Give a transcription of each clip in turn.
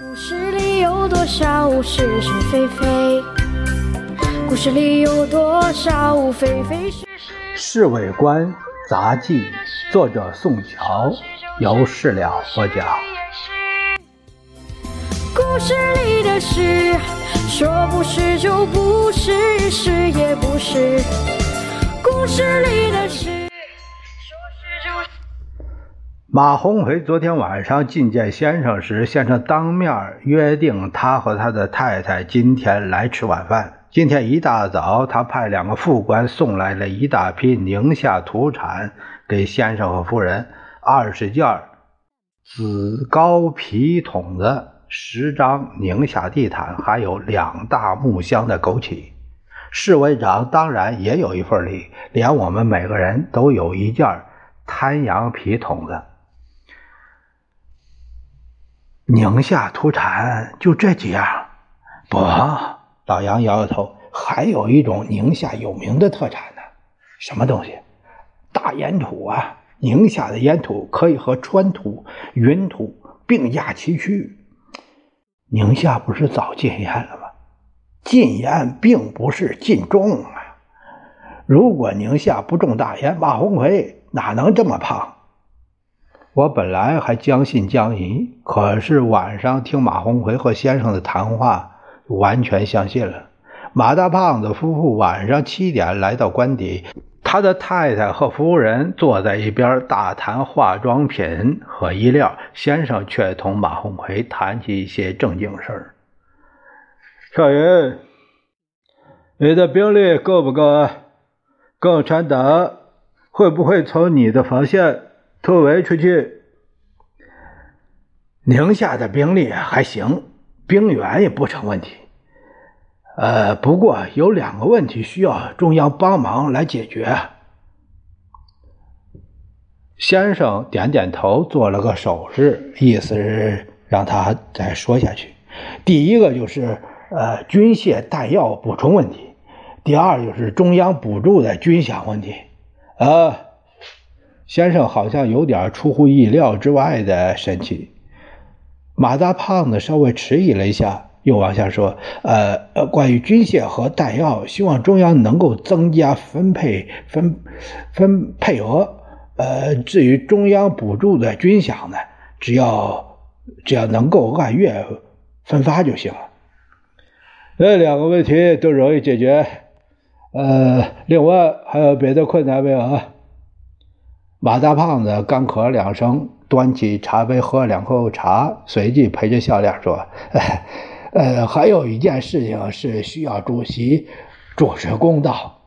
故事里有多少是是非非？故事里有多少非非是是？《侍卫官杂记》作者宋乔，由事了播讲。故事里的事，说不是就不是，是也不是。故事里的事，马鸿逵昨天晚上觐见先生时，先生当面约定他和他的太太今天来吃晚饭。今天一大早，他派两个副官送来了一大批宁夏土产给先生和夫人，二十件紫高皮筒子，十张宁夏地毯，还有两大木箱的枸杞。侍卫长当然也有一份礼，连我们每个人都有一件滩羊皮筒子。宁夏土产就这几样？不，老杨摇摇头，还有一种宁夏有名的特产呢。什么东西？大烟土啊！宁夏的烟土可以和川土、云土并驾齐驱。宁夏不是早禁烟了吗？禁烟并不是禁种啊！如果宁夏不种大烟，马红奎哪能这么胖？我本来还将信将疑，可是晚上听马红奎和先生的谈话，完全相信了。马大胖子夫妇晚上七点来到官邸，他的太太和夫人坐在一边大谈化妆品和衣料，先生却同马红奎谈起一些正经事儿。少云，你的兵力够不够啊？共产党会不会从你的防线？突围出去，宁夏的兵力还行，兵源也不成问题。呃，不过有两个问题需要中央帮忙来解决。先生点点头，做了个手势，意思是让他再说下去。第一个就是呃军械弹药补充问题，第二就是中央补助的军饷问题。呃。先生好像有点出乎意料之外的神奇。马大胖子稍微迟疑了一下，又往下说：“呃呃，关于军械和弹药，希望中央能够增加分配分分配额。呃，至于中央补助的军饷呢，只要只要能够按月分发就行了。这两个问题都容易解决。呃，另外还有别的困难没有啊？”马大胖子干咳两声，端起茶杯喝了两口茶，随即陪着笑脸说：“ 呃，还有一件事情是需要主席主持公道。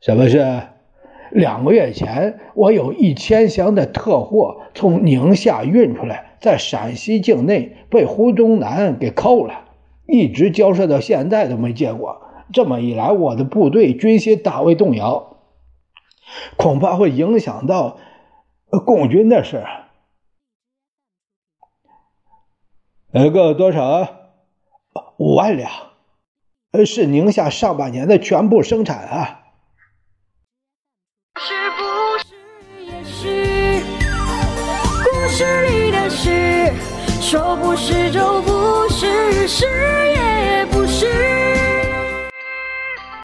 什么事？两个月前，我有一千箱的特货从宁夏运出来，在陕西境内被胡宗南给扣了，一直交涉到现在都没结果。这么一来，我的部队军心大为动摇，恐怕会影响到。”共军的事，呃，个多少？五万两，呃，是宁夏上半年的全部生产啊。是不是也是故事里的事？说不是就不是，是也不是